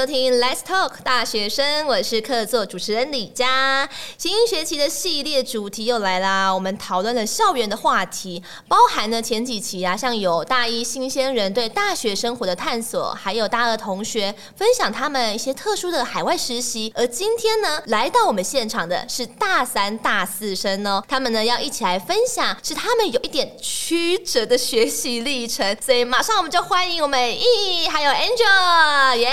收听 Let's Talk 大学生，我是客座主持人李佳。新学期的系列主题又来啦，我们讨论了校园的话题，包含了前几期啊，像有大一新鲜人对大学生活的探索，还有大二同学分享他们一些特殊的海外实习。而今天呢，来到我们现场的是大三、大四生哦，他们呢要一起来分享，是他们有一点曲折的学习历程。所以马上我们就欢迎我们易还有 Angel，耶、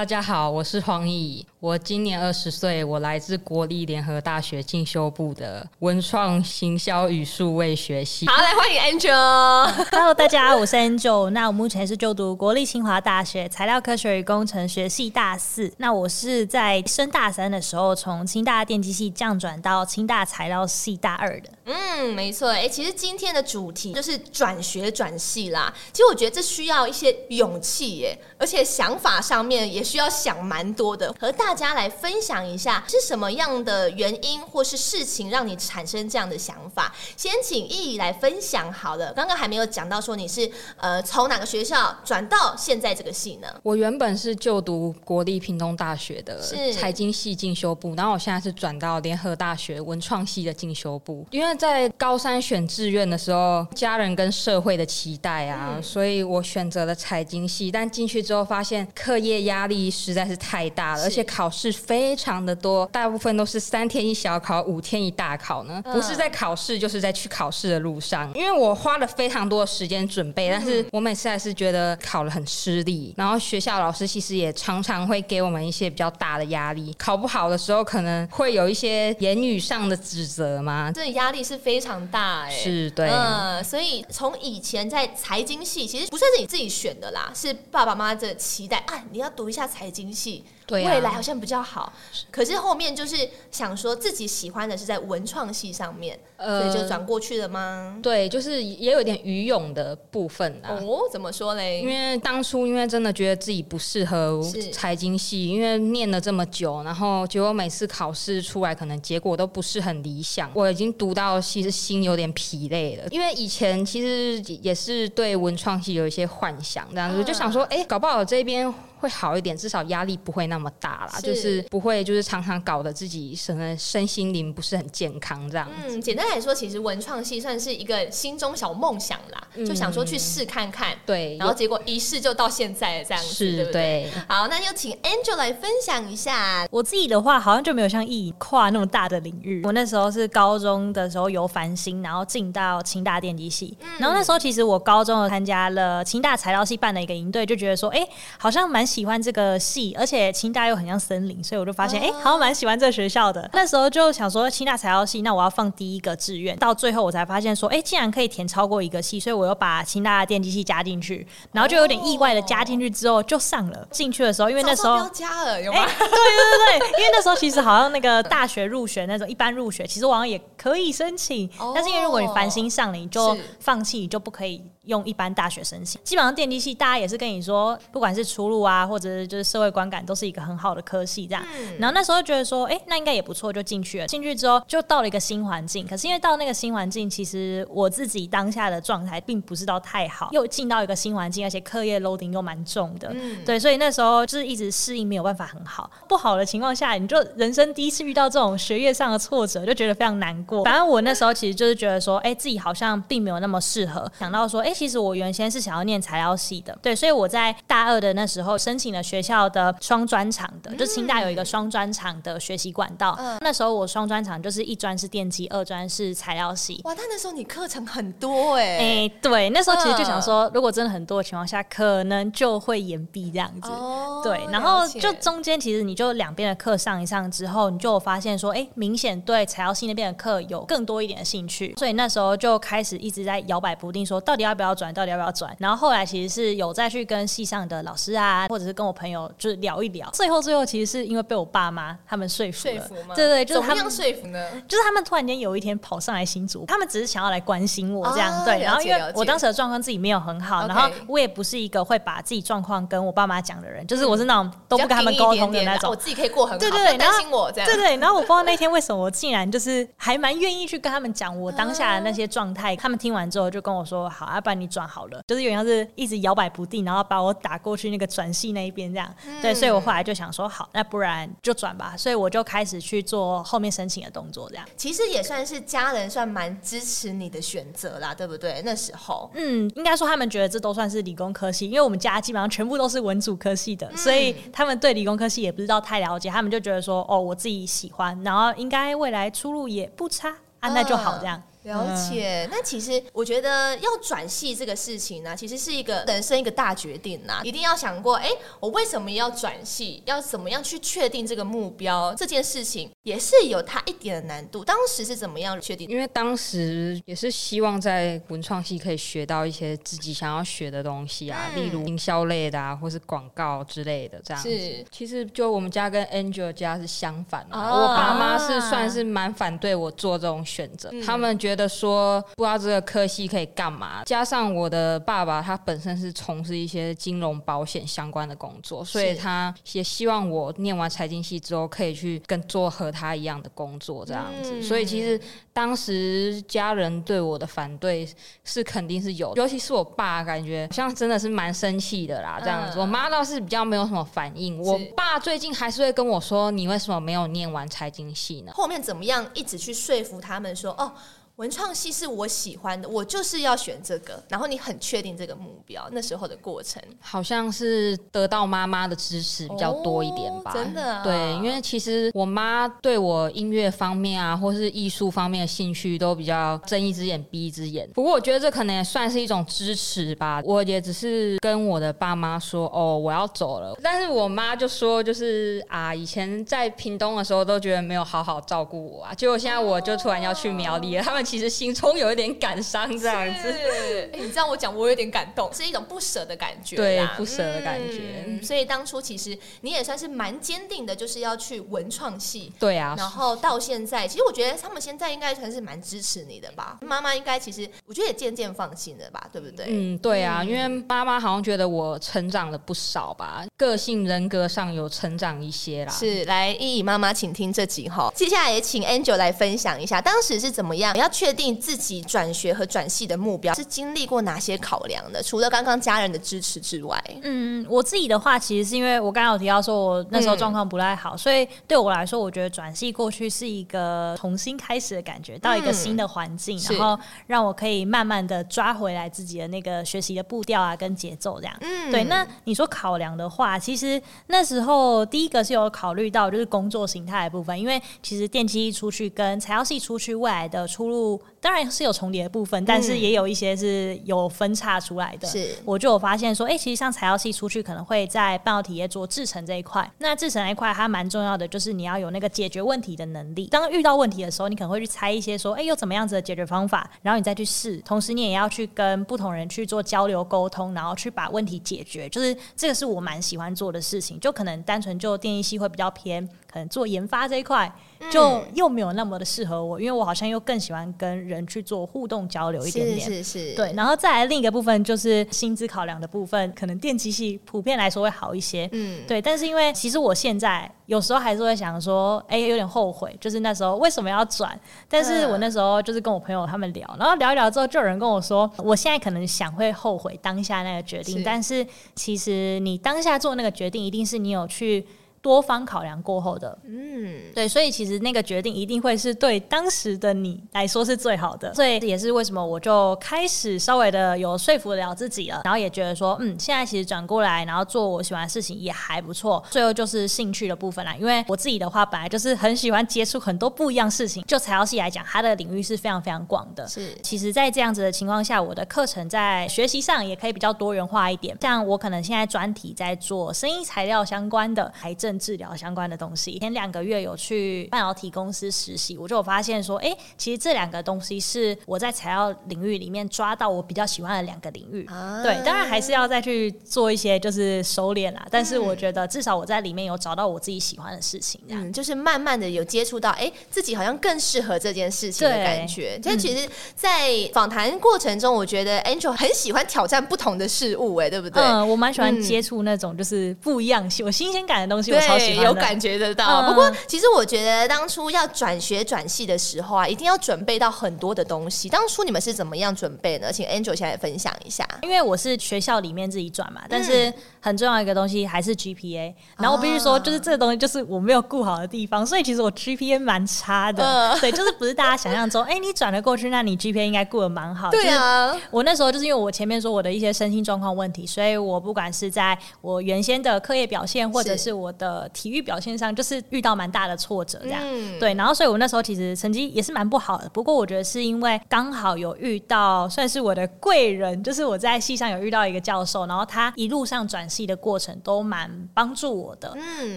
大家好，我是黄易易。我今年二十岁，我来自国立联合大学进修部的文创行销与数位学系。好，来欢迎 Angel。Hello，大家好，我是 Angel。那我目前是就读国立清华大学材料科学与工程学系大四。那我是在升大三的时候，从清大电机系降转到清大材料系大二的。嗯，没错。哎、欸，其实今天的主题就是转学转系啦。其实我觉得这需要一些勇气耶，而且想法上面也需要想蛮多的。和大大家来分享一下是什么样的原因或是事情让你产生这样的想法？先请易易来分享好了。刚刚还没有讲到说你是呃从哪个学校转到现在这个系呢？我原本是就读国立屏东大学的财经系进修部，然后我现在是转到联合大学文创系的进修部。因为在高三选志愿的时候，家人跟社会的期待啊，嗯、所以我选择了财经系。但进去之后发现课业压力实在是太大了，而且考考试非常的多，大部分都是三天一小考，五天一大考呢。不是在考试，就是在去考试的路上。因为我花了非常多的时间准备，但是我每次还是觉得考了很吃力。然后学校老师其实也常常会给我们一些比较大的压力，考不好的时候可能会有一些言语上的指责嘛。这压力是非常大哎、欸，是对，嗯，所以从以前在财经系，其实不算是你自己选的啦，是爸爸妈妈的期待啊，你要读一下财经系。对啊、未来好像比较好，可是后面就是想说自己喜欢的是在文创系上面，呃、所以就转过去了吗？对，就是也有点愚勇的部分啊。哦，怎么说嘞？因为当初因为真的觉得自己不适合财经系，因为念了这么久，然后结果每次考试出来可能结果都不是很理想。我已经读到其实心有点疲累了，因为以前其实也是对文创系有一些幻想，这样子、啊、就想说，哎，搞不好这边。会好一点，至少压力不会那么大啦，是就是不会就是常常搞得自己身身心灵不是很健康这样。嗯，简单来说，其实文创系算是一个心中小梦想啦，嗯、就想说去试看看。对，然后结果一试就到现在这样子，是对不对？对好，那就请 Angel 来分享一下。我自己的话，好像就没有像易易跨那么大的领域。我那时候是高中的时候由繁星，然后进到清大电机系，嗯、然后那时候其实我高中参加了清大材料系办的一个营队，就觉得说，哎，好像蛮。喜欢这个系，而且清大又很像森林，所以我就发现，哎、欸，好像蛮喜欢这个学校的。那时候就想说，清大材料系，那我要放第一个志愿。到最后我才发现说，哎、欸，竟然可以填超过一个系，所以我又把清大的电机系加进去，然后就有点意外的加进去之后就上了。进去的时候，因为那时候要加了，有吗？欸、对对对，因为那时候其实好像那个大学入学那种一般入学，其实我好像也可以申请，但是因为如果你繁星上了，你就放弃，你就不可以。用一般大学申请，基本上电机系大家也是跟你说，不管是出路啊，或者是就是社会观感，都是一个很好的科系这样。嗯、然后那时候觉得说，哎、欸，那应该也不错，就进去了。进去之后就到了一个新环境，可是因为到那个新环境，其实我自己当下的状态并不是到太好，又进到一个新环境，而且课业 loading 又蛮重的，嗯、对，所以那时候就是一直适应没有办法很好。不好的情况下，你就人生第一次遇到这种学业上的挫折，就觉得非常难过。反正我那时候其实就是觉得说，哎、欸，自己好像并没有那么适合。想到说，哎、欸，其实我原先是想要念材料系的，对，所以我在大二的那时候申请了学校的双专场的，嗯、就清大有一个双专场的学习管道。嗯、那时候我双专场就是一专是电机，二专是材料系。哇，那那时候你课程很多哎、欸。哎、欸，对，那时候其实就想说，如果真的很多的情况下，可能就会延毕这样子。哦、对，然后就中间其实你就两边的课上一上之后，你就发现说，哎、欸，明显对材料系那边的课有更多一点的兴趣，所以那时候就开始一直在摇摆不定，说到底要不要转，到底要不要转。然后后来其实是有再去跟系上的老师啊，或者是跟我朋友就是聊一聊。最后最后其实是因为被我爸妈他们说服了，说服吗？对对，就是他们说服呢？就是他们突然间有一天跑上来新竹，他们只是想要来关心我这样。啊、对，然后因为我当时的状况自己没有很好，然后我也不是一个会把自己状况跟我爸妈讲的人，就是我是那种都不跟他们沟通的那种。我自己可以过很好，对对对，担心我这样。对对，然后我不知道那天为什么我竟然就是还蛮愿意去跟他们讲我当下的那些状态。他们听完之后就跟我说：“好，要不不然你转好了，就是有点像是一直摇摆不定，然后把我打过去那个转系那一边这样。嗯、对，所以我后来就想说，好，那不然就转吧。所以我就开始去做后面申请的动作，这样。其实也算是家人算蛮支持你的选择啦，对不对？那时候，嗯，应该说他们觉得这都算是理工科系，因为我们家基本上全部都是文组科系的，嗯、所以他们对理工科系也不知道太了解，他们就觉得说，哦，我自己喜欢，然后应该未来出路也不差，啊，那就好这样。了解，那其实我觉得要转系这个事情呢，其实是一个人生一个大决定呐，一定要想过，哎，我为什么要转系，要怎么样去确定这个目标，这件事情也是有它一点的难度。当时是怎么样确定？因为当时也是希望在文创系可以学到一些自己想要学的东西啊，嗯、例如营销类的啊，或是广告之类的这样子。是，其实就我们家跟 Angel 家是相反的，啊，我爸妈是算是蛮反对我做这种选择，嗯、他们觉得。说不知道这个科系可以干嘛，加上我的爸爸他本身是从事一些金融保险相关的工作，所以他也希望我念完财经系之后可以去跟做和他一样的工作这样子。嗯、所以其实当时家人对我的反对是肯定是有，尤其是我爸感觉像真的是蛮生气的啦。这样子，嗯、我妈倒是比较没有什么反应。我爸最近还是会跟我说：“你为什么没有念完财经系呢？”后面怎么样一直去说服他们说：“哦。”文创系是我喜欢的，我就是要选这个。然后你很确定这个目标，那时候的过程好像是得到妈妈的支持比较多一点吧。哦、真的、啊，对，因为其实我妈对我音乐方面啊，或是艺术方面的兴趣都比较睁一只眼闭一只眼。不过我觉得这可能也算是一种支持吧。我也只是跟我的爸妈说：“哦，我要走了。”但是我妈就说：“就是啊，以前在屏东的时候都觉得没有好好照顾我啊，结果现在我就突然要去苗栗了，他们。”其实心中有一点感伤，这样子。是，你这样我讲，我有点感动，是一种不舍的感觉。对，不舍的感觉。嗯，所以当初其实你也算是蛮坚定的，就是要去文创系。对啊。然后到现在，其实我觉得他们现在应该算是蛮支持你的吧。妈妈应该其实我觉得也渐渐放心了吧，对不对？嗯，对啊，因为妈妈好像觉得我成长了不少吧，个性人格上有成长一些啦。是，来依依妈妈，请听这集哈。接下来也请 Angel 来分享一下，当时是怎么样要去。确定自己转学和转系的目标是经历过哪些考量的？除了刚刚家人的支持之外，嗯，我自己的话，其实是因为我刚刚有提到说我那时候状况不太好，嗯、所以对我来说，我觉得转系过去是一个重新开始的感觉，到一个新的环境，嗯、然后让我可以慢慢的抓回来自己的那个学习的步调啊，跟节奏这样。嗯，对。那你说考量的话，其实那时候第一个是有考虑到就是工作形态的部分，因为其实电机系出去跟材料系出去未来的出路。people 当然是有重叠的部分，但是也有一些是有分叉出来的。是，我就有发现说，哎、欸，其实像材料系出去可能会在半导体业做制程这一块。那制程那一块它蛮重要的，就是你要有那个解决问题的能力。当遇到问题的时候，你可能会去猜一些说，哎、欸，有怎么样子的解决方法，然后你再去试。同时，你也要去跟不同人去做交流沟通，然后去把问题解决。就是这个是我蛮喜欢做的事情。就可能单纯就电机系会比较偏，可能做研发这一块。就又没有那么的适合我，因为我好像又更喜欢跟人去做互动交流一点点，是是是，对。然后再来另一个部分就是薪资考量的部分，可能电机系普遍来说会好一些，嗯，对。但是因为其实我现在有时候还是会想说，哎、欸，有点后悔，就是那时候为什么要转？但是我那时候就是跟我朋友他们聊，然后聊一聊之后，就有人跟我说，我现在可能想会后悔当下那个决定，是但是其实你当下做那个决定，一定是你有去。多方考量过后的，嗯，对，所以其实那个决定一定会是对当时的你来说是最好的，所以也是为什么我就开始稍微的有说服了自己了，然后也觉得说，嗯，现在其实转过来，然后做我喜欢的事情也还不错。最后就是兴趣的部分啦，因为我自己的话本来就是很喜欢接触很多不一样事情，就材料系来讲，它的领域是非常非常广的。是，其实，在这样子的情况下，我的课程在学习上也可以比较多元化一点。像我可能现在专题在做声音材料相关的癌症治疗相关的东西，前两个月有去半导体公司实习，我就有发现说，哎、欸，其实这两个东西是我在材料领域里面抓到我比较喜欢的两个领域。啊、对，当然还是要再去做一些就是收敛啦，但是我觉得至少我在里面有找到我自己喜欢的事情，这样、嗯、就是慢慢的有接触到，哎、欸，自己好像更适合这件事情的感觉。这其实，在访谈过程中，我觉得 Angel 很喜欢挑战不同的事物，哎，对不对？嗯，我蛮喜欢接触那种就是不一样、有新鲜感的东西。超喜欢，有感觉得到。嗯、不过，其实我觉得当初要转学转系的时候啊，一定要准备到很多的东西。当初你们是怎么样准备呢？请 Angel 先来分享一下。因为我是学校里面自己转嘛，但是很重要一个东西还是 GPA。然后我必须说，就是这个东西就是我没有顾好的地方，所以其实我 GPA 蛮差的。嗯、对，就是不是大家想象中，哎、欸，你转了过去，那你 GPA 应该顾得蛮好。对啊，我那时候就是因为我前面说我的一些身心状况问题，所以我不管是在我原先的课业表现，或者是我的体育表现上，就是遇到蛮大的挫折，这样。嗯、对，然后所以我那时候其实成绩也是蛮不好的。不过我觉得是因为刚好有遇到算是我的贵人，就是我在系上有遇到一个教授，然后他一路上转系的过程都蛮帮助我的。嗯，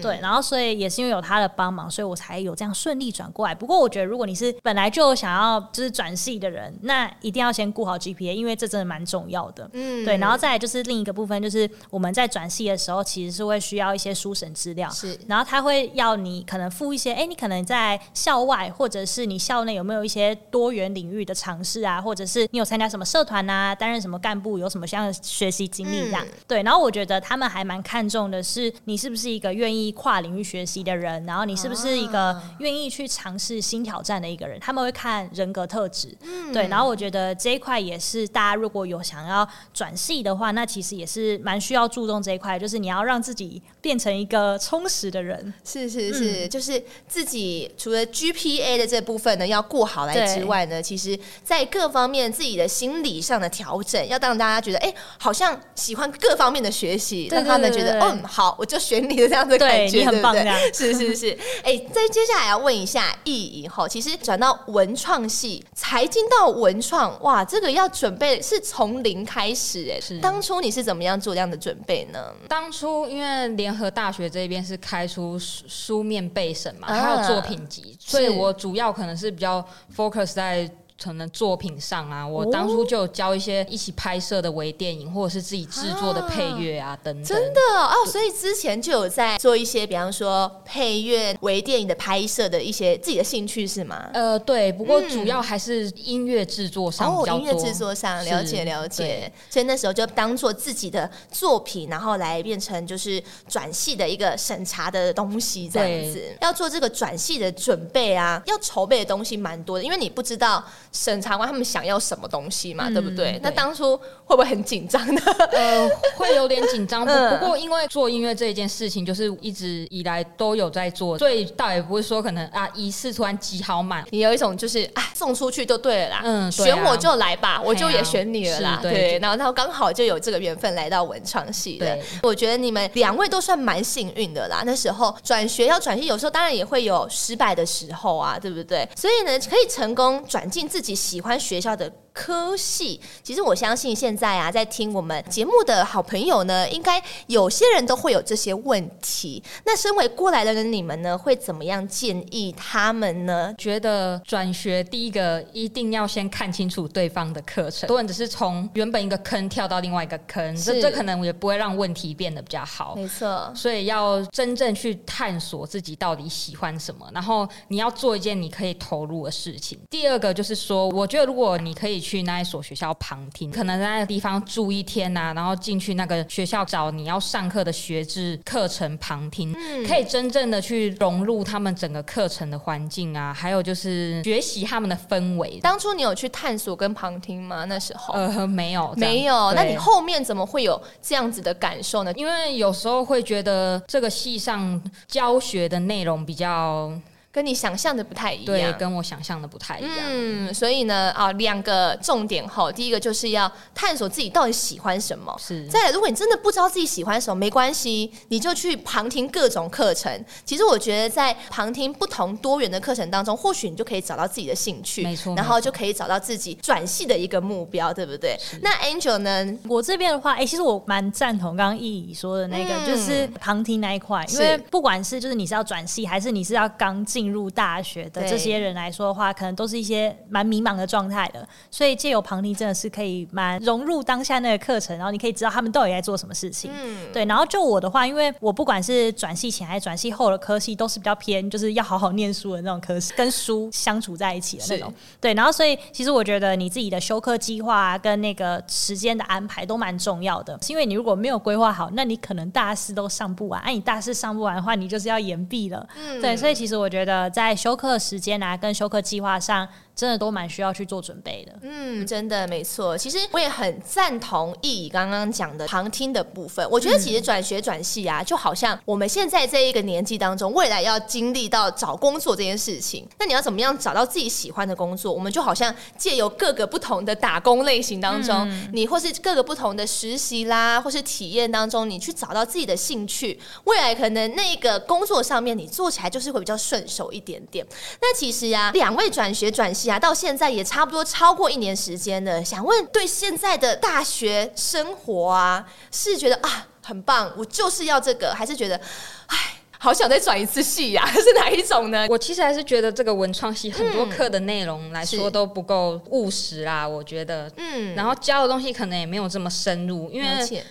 对，然后所以也是因为有他的帮忙，所以我才有这样顺利转过来。不过我觉得如果你是本来就想要就是转系的人，那一定要先顾好 GPA，因为这真的蛮重要的。嗯，对，然后再来就是另一个部分，就是我们在转系的时候，其实是会需要一些书审资料，是，然后他会要你可能付一些，哎、欸，你可能在校外或者是你校内有没有一些多元领域的尝试啊，或者是你有参加什么社团啊，担任什么干部，有什么像学习经历这样。嗯、对，然后我觉得他们还蛮看重的是你是不是一个愿意跨领域学习的人，然后你是不是一个愿意去尝试新挑战的一个人，他们会看人格特质。嗯，对，然后我觉得这一块也是大家如果有想要转系的话，那其实也是蛮需要注重这一块，就是你要让自己变成一个充实的人。是是是，嗯、就是自己除了 GPA 的这部分呢要过好来之外呢，其实在各方面自己的心理上的调整，要让大家觉得哎、欸，好像喜欢各方面的学习，让他们觉得嗯好，我就选你的这样子感觉，你很棒对，对，是是是，哎、欸，在接下来要问一下易颖后，其实转到文创系，才进到文创，哇，这个要准备是从零开始哎，是。当初你是怎么样做这样的准备呢？当初因为联合大学这边是开出书面备审嘛，还有作品集，所以我主要可能是比较 focus 在。可能作品上啊，我当初就有教一些一起拍摄的微电影，或者是自己制作的配乐啊，等等。真的哦，所以之前就有在做一些，比方说配乐、微电影的拍摄的一些自己的兴趣是吗？呃，对，不过主要还是音乐制作上比较多。哦，音乐制作上了解了解。所以那时候就当做自己的作品，然后来变成就是转系的一个审查的东西，这样子。要做这个转系的准备啊，要筹备的东西蛮多的，因为你不知道。审查官他们想要什么东西嘛，嗯、对不对？那当初会不会很紧张呢？呃，会有点紧张。不过因为做音乐这一件事情，就是一直以来都有在做，所以倒也不会说可能啊一次突然挤好满。你有一种就是啊送出去就对了啦，嗯，啊、选我就来吧，我就也选你了啦。对，对，然后然后刚好就有这个缘分来到文创系的。对我觉得你们两位都算蛮幸运的啦。那时候转学要转系，有时候当然也会有失败的时候啊，对不对？所以呢，可以成功转进自己自己喜欢学校的科系，其实我相信现在啊，在听我们节目的好朋友呢，应该有些人都会有这些问题。那身为过来的人，你们呢会怎么样建议他们呢？觉得转学第一个一定要先看清楚对方的课程，多人只是从原本一个坑跳到另外一个坑，是这这可能也不会让问题变得比较好。没错，所以要真正去探索自己到底喜欢什么，然后你要做一件你可以投入的事情。第二个就是说，我觉得如果你可以。去那一所学校旁听，可能在那个地方住一天呐、啊，然后进去那个学校找你要上课的学制课程旁听，嗯、可以真正的去融入他们整个课程的环境啊，还有就是学习他们的氛围。当初你有去探索跟旁听吗？那时候呃没有，没有。那你后面怎么会有这样子的感受呢？因为有时候会觉得这个系上教学的内容比较。跟你想象的不太一样，对，跟我想象的不太一样。嗯，所以呢，啊，两个重点哈，第一个就是要探索自己到底喜欢什么。是。再来，如果你真的不知道自己喜欢什么，没关系，你就去旁听各种课程。其实我觉得，在旁听不同多元的课程当中，或许你就可以找到自己的兴趣，没错，然后就可以找到自己转系的一个目标，对不对？是。那 Angel 呢？我这边的话，哎、欸，其实我蛮赞同刚刚易颖说的那个，嗯、就是旁听那一块，因为不管是就是你是要转系，还是你是要刚进。进入大学的这些人来说的话，可能都是一些蛮迷茫的状态的。所以借由旁听真的是可以蛮融入当下那个课程，然后你可以知道他们到底在做什么事情。嗯，对。然后就我的话，因为我不管是转系前还是转系后的科系，都是比较偏就是要好好念书的那种科系，跟书相处在一起的那种。对。然后所以其实我觉得你自己的修课计划跟那个时间的安排都蛮重要的，是因为你如果没有规划好，那你可能大四都上不完。哎、啊，你大四上不完的话，你就是要延毕了。嗯，对。所以其实我觉得在休课时间啊，跟休课计划上。真的都蛮需要去做准备的。嗯，真的没错。其实我也很赞同易刚刚讲的旁听的部分。我觉得其实转学转系啊，就好像我们现在这一个年纪当中，未来要经历到找工作这件事情。那你要怎么样找到自己喜欢的工作？我们就好像借由各个不同的打工类型当中，嗯、你或是各个不同的实习啦，或是体验当中，你去找到自己的兴趣。未来可能那个工作上面你做起来就是会比较顺手一点点。那其实呀、两位转学转系啊。到现在也差不多超过一年时间了，想问对现在的大学生活啊，是觉得啊很棒，我就是要这个，还是觉得，哎。好想再转一次戏呀，是哪一种呢？我其实还是觉得这个文创系很多课的内容来说都不够务实啦，我觉得，嗯，然后教的东西可能也没有这么深入，因为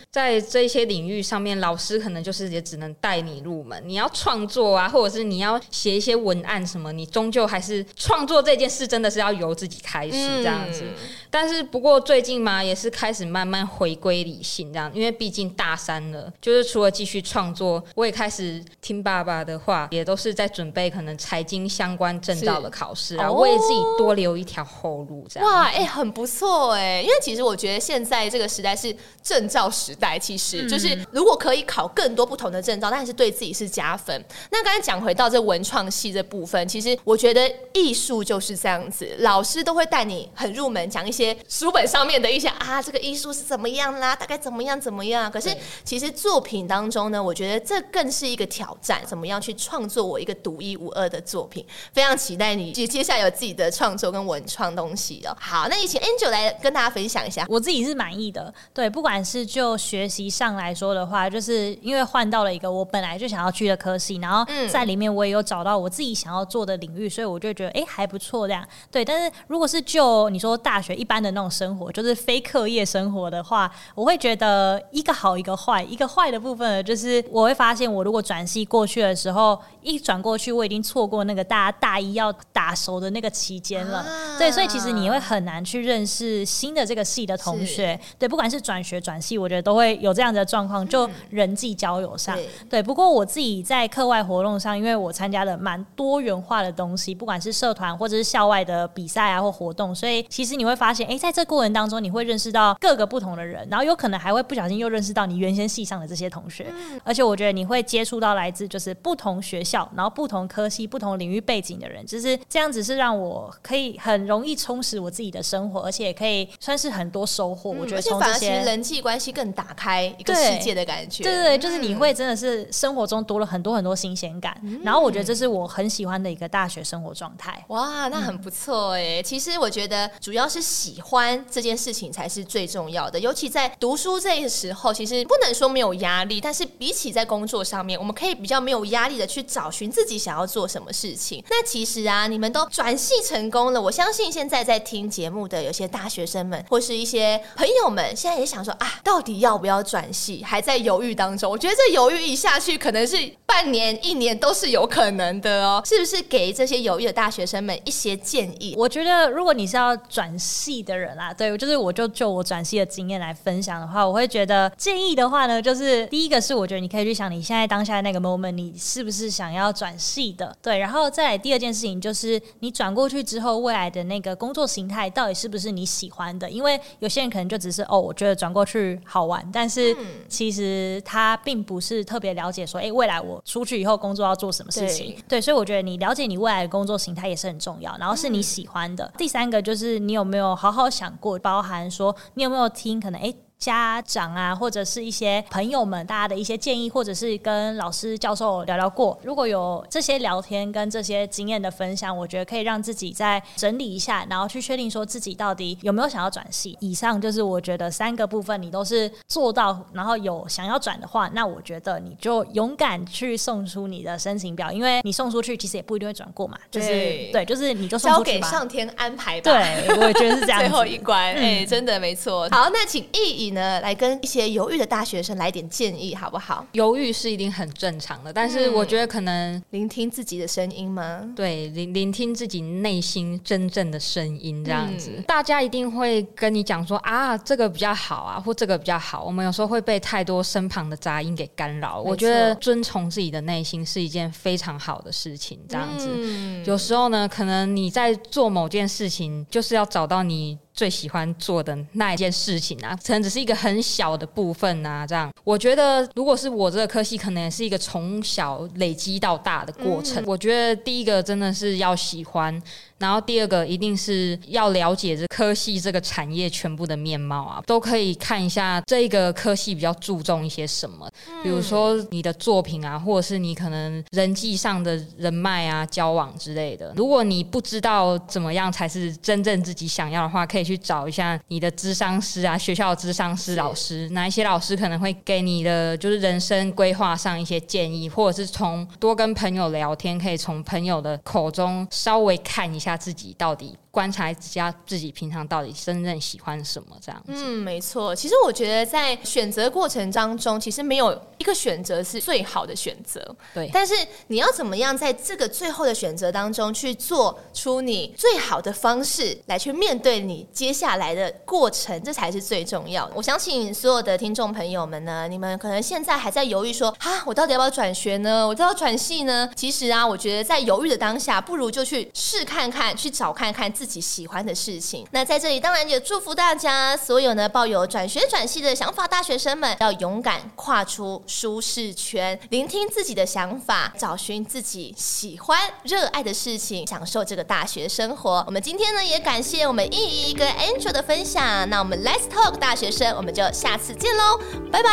在这些领域上面，老师可能就是也只能带你入门，你要创作啊，或者是你要写一些文案什么，你终究还是创作这件事真的是要由自己开始这样子。但是不过最近嘛，也是开始慢慢回归理性这样，因为毕竟大三了，就是除了继续创作，我也开始听。爸爸的话也都是在准备可能财经相关证照的考试然后，为自己多留一条后路，这样哇，哎、欸，很不错哎，因为其实我觉得现在这个时代是证照时代，其实就是如果可以考更多不同的证照，但是对自己是加分。那刚才讲回到这文创系这部分，其实我觉得艺术就是这样子，老师都会带你很入门，讲一些书本上面的一些啊，这个艺术是怎么样啦，大概怎么样怎么样。可是其实作品当中呢，我觉得这更是一个挑战。怎么样去创作我一个独一无二的作品？非常期待你接接下来有自己的创作跟文创东西哦。好，那也请 Angel 来跟大家分享一下。我自己是满意的，对，不管是就学习上来说的话，就是因为换到了一个我本来就想要去的科系，然后在里面我也有找到我自己想要做的领域，所以我就觉得哎、欸、还不错这样。对，但是如果是就你说大学一般的那种生活，就是非课业生活的话，我会觉得一个好一个坏。一个坏的部分，就是我会发现我如果转系过去的时候，一转过去，我已经错过那个大家大一要打熟的那个期间了。啊、对，所以其实你会很难去认识新的这个系的同学。对，不管是转学转系，我觉得都会有这样的状况，就人际交友上。对，对，不过我自己在课外活动上，因为我参加了蛮多元化的东西，不管是社团或者是校外的比赛啊或活动，所以其实你会发现，哎、欸，在这过程当中，你会认识到各个不同的人，然后有可能还会不小心又认识到你原先系上的这些同学。嗯、而且我觉得你会接触到来自就是不同。学校，然后不同科系、不同领域背景的人，就是这样子，是让我可以很容易充实我自己的生活，而且也可以算是很多收获。嗯、我觉得从这些人际关系更打开一个世界的感觉，对对对，就是你会真的是生活中多了很多很多新鲜感。嗯、然后我觉得这是我很喜欢的一个大学生活状态。哇，那很不错哎。嗯、其实我觉得主要是喜欢这件事情才是最重要的，尤其在读书这个时候，其实不能说没有压力，但是比起在工作上面，我们可以比较要没有压力的。去找寻自己想要做什么事情。那其实啊，你们都转系成功了。我相信现在在听节目的有些大学生们，或是一些朋友们，现在也想说啊，到底要不要转系？还在犹豫当中。我觉得这犹豫一下去，可能是半年、一年都是有可能的哦。是不是给这些犹豫的大学生们一些建议？我觉得，如果你是要转系的人啊，对，就是我就就我转系的经验来分享的话，我会觉得建议的话呢，就是第一个是我觉得你可以去想你现在当下的那个 moment，你是不是。想要转系的，对，然后再来第二件事情就是你转过去之后，未来的那个工作形态到底是不是你喜欢的？因为有些人可能就只是哦，我觉得转过去好玩，但是其实他并不是特别了解说，哎，未来我出去以后工作要做什么事情。对，对，所以我觉得你了解你未来的工作形态也是很重要，然后是你喜欢的。第三个就是你有没有好好想过，包含说你有没有听可能哎。家长啊，或者是一些朋友们大家的一些建议，或者是跟老师教授聊聊过。如果有这些聊天跟这些经验的分享，我觉得可以让自己再整理一下，然后去确定说自己到底有没有想要转系。以上就是我觉得三个部分，你都是做到，然后有想要转的话，那我觉得你就勇敢去送出你的申请表，因为你送出去其实也不一定会转过嘛。就是对，对，就是你就交给上天安排吧。对，我也觉得是这样。最后一关，哎、嗯欸，真的没错。好，那请易颖呢来跟一些犹豫的大学生来点建议，好不好？犹豫是一定很正常的，但是我觉得可能聆听自己的声音吗？对，聆聆听自己内心真正的声音，这样子，嗯、大家一定会跟你讲说啊，这个比较好啊，或这个比较好。我们有时候会被太多身旁的杂音给干扰。我觉得遵从自己的内心是一件非常好的事情，这样子。嗯、有时候呢，可能你在做某件事情，就是要找到你。最喜欢做的那一件事情啊，可能只是一个很小的部分啊，这样。我觉得，如果是我这个科系，可能也是一个从小累积到大的过程。嗯、我觉得第一个真的是要喜欢。然后第二个一定是要了解这科系这个产业全部的面貌啊，都可以看一下这个科系比较注重一些什么，比如说你的作品啊，或者是你可能人际上的人脉啊、交往之类的。如果你不知道怎么样才是真正自己想要的话，可以去找一下你的咨商师啊，学校的咨商师老师，哪一些老师可能会给你的就是人生规划上一些建议，或者是从多跟朋友聊天，可以从朋友的口中稍微看一下。他自己到底观察一下自己平常到底真正喜欢什么这样子。嗯，没错。其实我觉得在选择过程当中，其实没有一个选择是最好的选择。对。但是你要怎么样在这个最后的选择当中去做出你最好的方式来去面对你接下来的过程，这才是最重要的。我相信所有的听众朋友们呢，你们可能现在还在犹豫说，啊，我到底要不要转学呢？我都要转系呢？其实啊，我觉得在犹豫的当下，不如就去试看看。去找看看自自己喜欢的事情。那在这里，当然也祝福大家，所有呢抱有转学转系的想法大学生们，要勇敢跨出舒适圈，聆听自己的想法，找寻自己喜欢、热爱的事情，享受这个大学生活。我们今天呢，也感谢我们易颖跟 Angel 的分享。那我们 Let's Talk 大学生，我们就下次见喽，拜拜，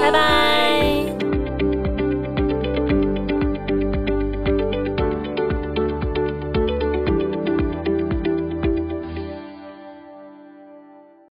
拜拜。